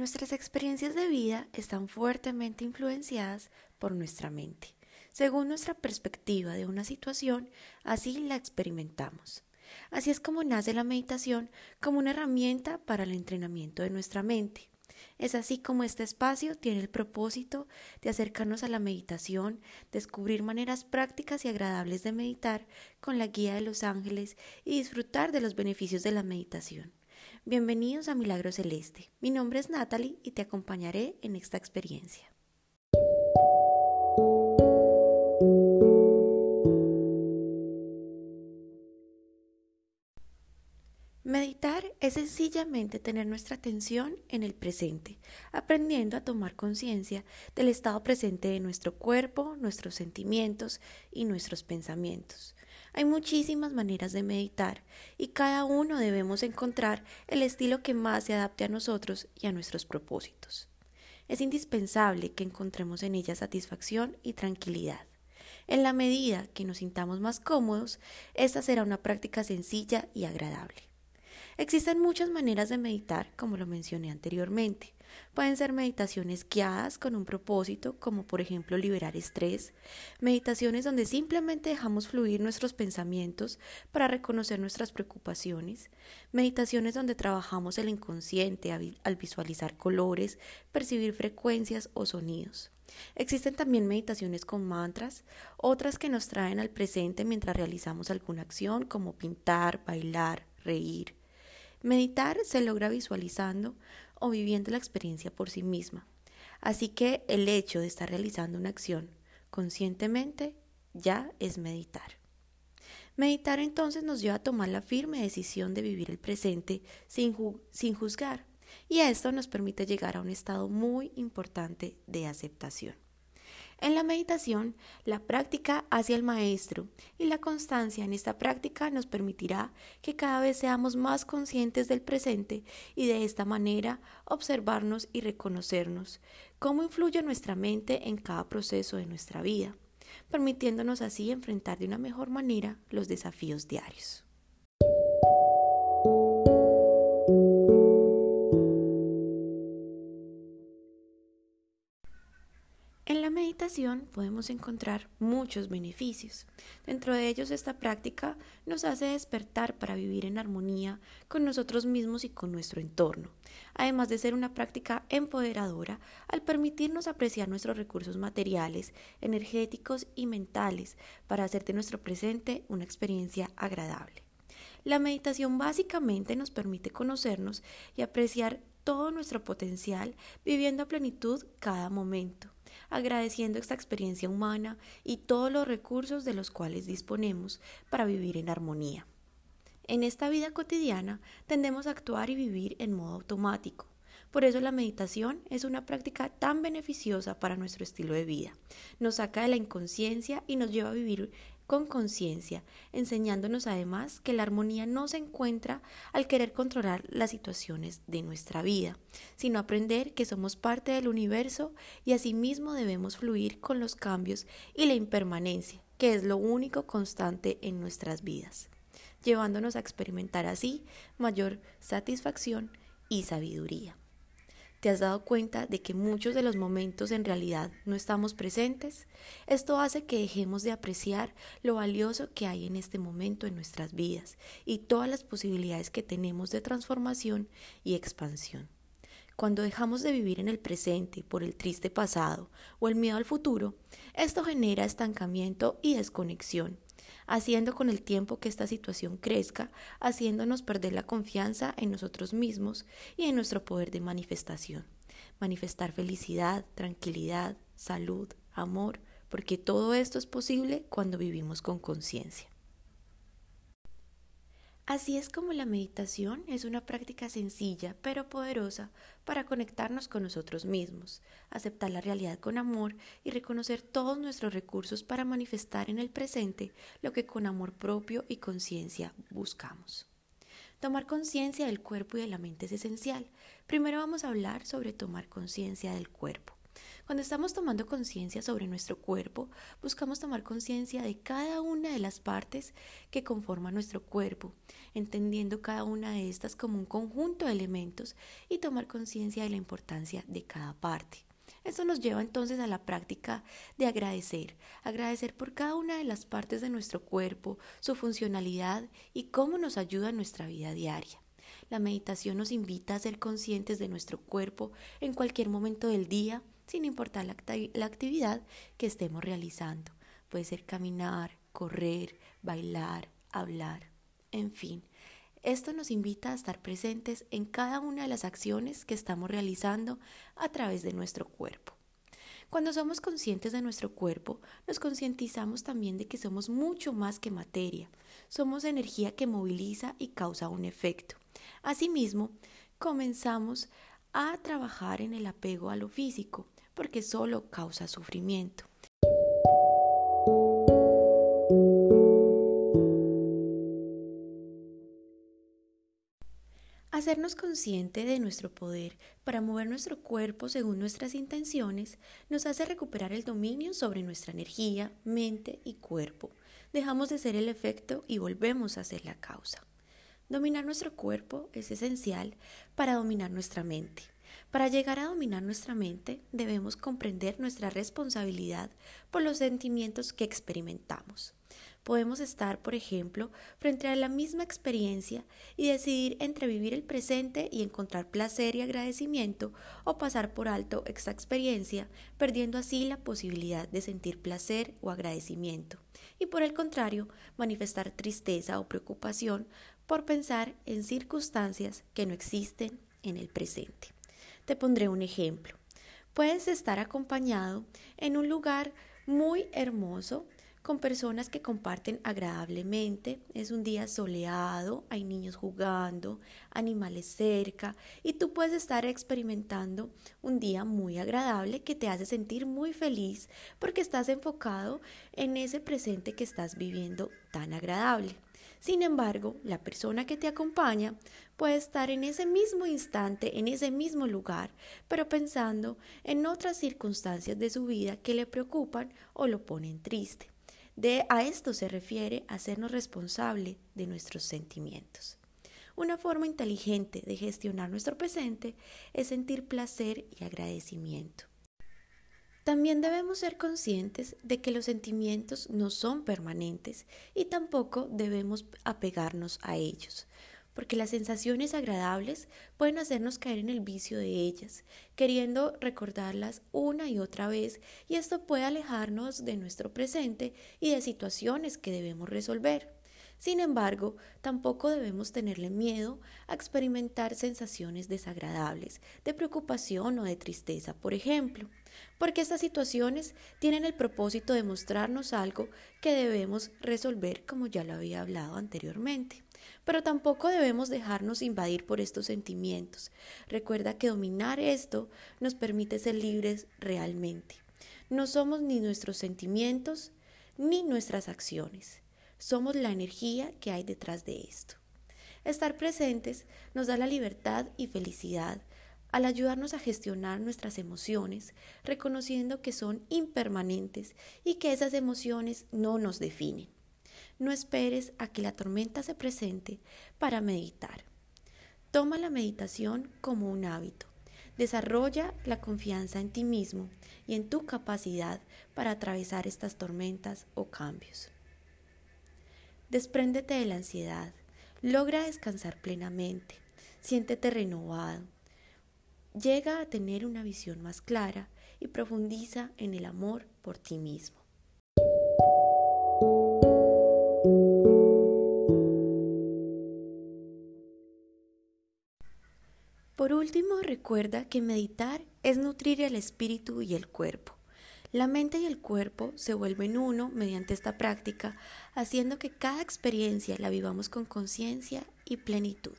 Nuestras experiencias de vida están fuertemente influenciadas por nuestra mente. Según nuestra perspectiva de una situación, así la experimentamos. Así es como nace la meditación como una herramienta para el entrenamiento de nuestra mente. Es así como este espacio tiene el propósito de acercarnos a la meditación, descubrir maneras prácticas y agradables de meditar con la guía de los ángeles y disfrutar de los beneficios de la meditación. Bienvenidos a Milagro Celeste. Mi nombre es Natalie y te acompañaré en esta experiencia. Meditar es sencillamente tener nuestra atención en el presente, aprendiendo a tomar conciencia del estado presente de nuestro cuerpo, nuestros sentimientos y nuestros pensamientos. Hay muchísimas maneras de meditar y cada uno debemos encontrar el estilo que más se adapte a nosotros y a nuestros propósitos. Es indispensable que encontremos en ella satisfacción y tranquilidad. En la medida que nos sintamos más cómodos, esta será una práctica sencilla y agradable. Existen muchas maneras de meditar, como lo mencioné anteriormente. Pueden ser meditaciones guiadas con un propósito, como por ejemplo liberar estrés, meditaciones donde simplemente dejamos fluir nuestros pensamientos para reconocer nuestras preocupaciones, meditaciones donde trabajamos el inconsciente al visualizar colores, percibir frecuencias o sonidos. Existen también meditaciones con mantras, otras que nos traen al presente mientras realizamos alguna acción como pintar, bailar, reír, Meditar se logra visualizando o viviendo la experiencia por sí misma. Así que el hecho de estar realizando una acción conscientemente ya es meditar. Meditar entonces nos lleva a tomar la firme decisión de vivir el presente sin, sin juzgar y esto nos permite llegar a un estado muy importante de aceptación. En la meditación, la práctica hacia el maestro y la constancia en esta práctica nos permitirá que cada vez seamos más conscientes del presente y de esta manera observarnos y reconocernos cómo influye nuestra mente en cada proceso de nuestra vida, permitiéndonos así enfrentar de una mejor manera los desafíos diarios. Podemos encontrar muchos beneficios. Dentro de ellos esta práctica nos hace despertar para vivir en armonía con nosotros mismos y con nuestro entorno, además de ser una práctica empoderadora al permitirnos apreciar nuestros recursos materiales, energéticos y mentales para hacer de nuestro presente una experiencia agradable. La meditación básicamente nos permite conocernos y apreciar todo nuestro potencial viviendo a plenitud cada momento agradeciendo esta experiencia humana y todos los recursos de los cuales disponemos para vivir en armonía. En esta vida cotidiana tendemos a actuar y vivir en modo automático. Por eso la meditación es una práctica tan beneficiosa para nuestro estilo de vida. Nos saca de la inconsciencia y nos lleva a vivir con conciencia, enseñándonos además que la armonía no se encuentra al querer controlar las situaciones de nuestra vida, sino aprender que somos parte del universo y asimismo debemos fluir con los cambios y la impermanencia, que es lo único constante en nuestras vidas, llevándonos a experimentar así mayor satisfacción y sabiduría. ¿Te has dado cuenta de que muchos de los momentos en realidad no estamos presentes? Esto hace que dejemos de apreciar lo valioso que hay en este momento en nuestras vidas y todas las posibilidades que tenemos de transformación y expansión. Cuando dejamos de vivir en el presente por el triste pasado o el miedo al futuro, esto genera estancamiento y desconexión haciendo con el tiempo que esta situación crezca, haciéndonos perder la confianza en nosotros mismos y en nuestro poder de manifestación. Manifestar felicidad, tranquilidad, salud, amor, porque todo esto es posible cuando vivimos con conciencia. Así es como la meditación es una práctica sencilla pero poderosa para conectarnos con nosotros mismos, aceptar la realidad con amor y reconocer todos nuestros recursos para manifestar en el presente lo que con amor propio y conciencia buscamos. Tomar conciencia del cuerpo y de la mente es esencial. Primero vamos a hablar sobre tomar conciencia del cuerpo. Cuando estamos tomando conciencia sobre nuestro cuerpo, buscamos tomar conciencia de cada una de las partes que conforman nuestro cuerpo, entendiendo cada una de estas como un conjunto de elementos y tomar conciencia de la importancia de cada parte. Esto nos lleva entonces a la práctica de agradecer, agradecer por cada una de las partes de nuestro cuerpo, su funcionalidad y cómo nos ayuda en nuestra vida diaria. La meditación nos invita a ser conscientes de nuestro cuerpo en cualquier momento del día, sin importar la, actividad que estemos realizando. Puede ser caminar, correr, bailar, hablar, en fin. Esto nos invita a estar presentes en cada una de las acciones que estamos realizando a través de nuestro cuerpo. Cuando somos conscientes de nuestro cuerpo, nos concientizamos también de que somos mucho más que materia. Somos energía que moviliza y causa un efecto. Asimismo, comenzamos a trabajar en el apego a lo físico, porque solo causa sufrimiento. Hacernos consciente de nuestro poder para mover nuestro cuerpo según nuestras intenciones nos hace recuperar el dominio sobre nuestra energía, mente y cuerpo. Dejamos de ser el efecto y volvemos a ser la causa. Dominar nuestro cuerpo es esencial para dominar nuestra mente. Para llegar a dominar nuestra mente debemos comprender nuestra responsabilidad por los sentimientos que experimentamos. Podemos estar, por ejemplo, frente a la misma experiencia y decidir entre vivir el presente y encontrar placer y agradecimiento o pasar por alto esta experiencia, perdiendo así la posibilidad de sentir placer o agradecimiento. Y por el contrario, manifestar tristeza o preocupación por pensar en circunstancias que no existen en el presente. Te pondré un ejemplo. Puedes estar acompañado en un lugar muy hermoso con personas que comparten agradablemente. Es un día soleado, hay niños jugando, animales cerca y tú puedes estar experimentando un día muy agradable que te hace sentir muy feliz porque estás enfocado en ese presente que estás viviendo tan agradable. Sin embargo, la persona que te acompaña puede estar en ese mismo instante, en ese mismo lugar, pero pensando en otras circunstancias de su vida que le preocupan o lo ponen triste. De a esto se refiere hacernos responsable de nuestros sentimientos. Una forma inteligente de gestionar nuestro presente es sentir placer y agradecimiento. También debemos ser conscientes de que los sentimientos no son permanentes y tampoco debemos apegarnos a ellos, porque las sensaciones agradables pueden hacernos caer en el vicio de ellas, queriendo recordarlas una y otra vez, y esto puede alejarnos de nuestro presente y de situaciones que debemos resolver. Sin embargo, tampoco debemos tenerle miedo a experimentar sensaciones desagradables, de preocupación o de tristeza, por ejemplo porque estas situaciones tienen el propósito de mostrarnos algo que debemos resolver como ya lo había hablado anteriormente. Pero tampoco debemos dejarnos invadir por estos sentimientos. Recuerda que dominar esto nos permite ser libres realmente. No somos ni nuestros sentimientos ni nuestras acciones. Somos la energía que hay detrás de esto. Estar presentes nos da la libertad y felicidad al ayudarnos a gestionar nuestras emociones, reconociendo que son impermanentes y que esas emociones no nos definen. No esperes a que la tormenta se presente para meditar. Toma la meditación como un hábito. Desarrolla la confianza en ti mismo y en tu capacidad para atravesar estas tormentas o cambios. Despréndete de la ansiedad. Logra descansar plenamente. Siéntete renovado llega a tener una visión más clara y profundiza en el amor por ti mismo. Por último, recuerda que meditar es nutrir el espíritu y el cuerpo. La mente y el cuerpo se vuelven uno mediante esta práctica, haciendo que cada experiencia la vivamos con conciencia y plenitud.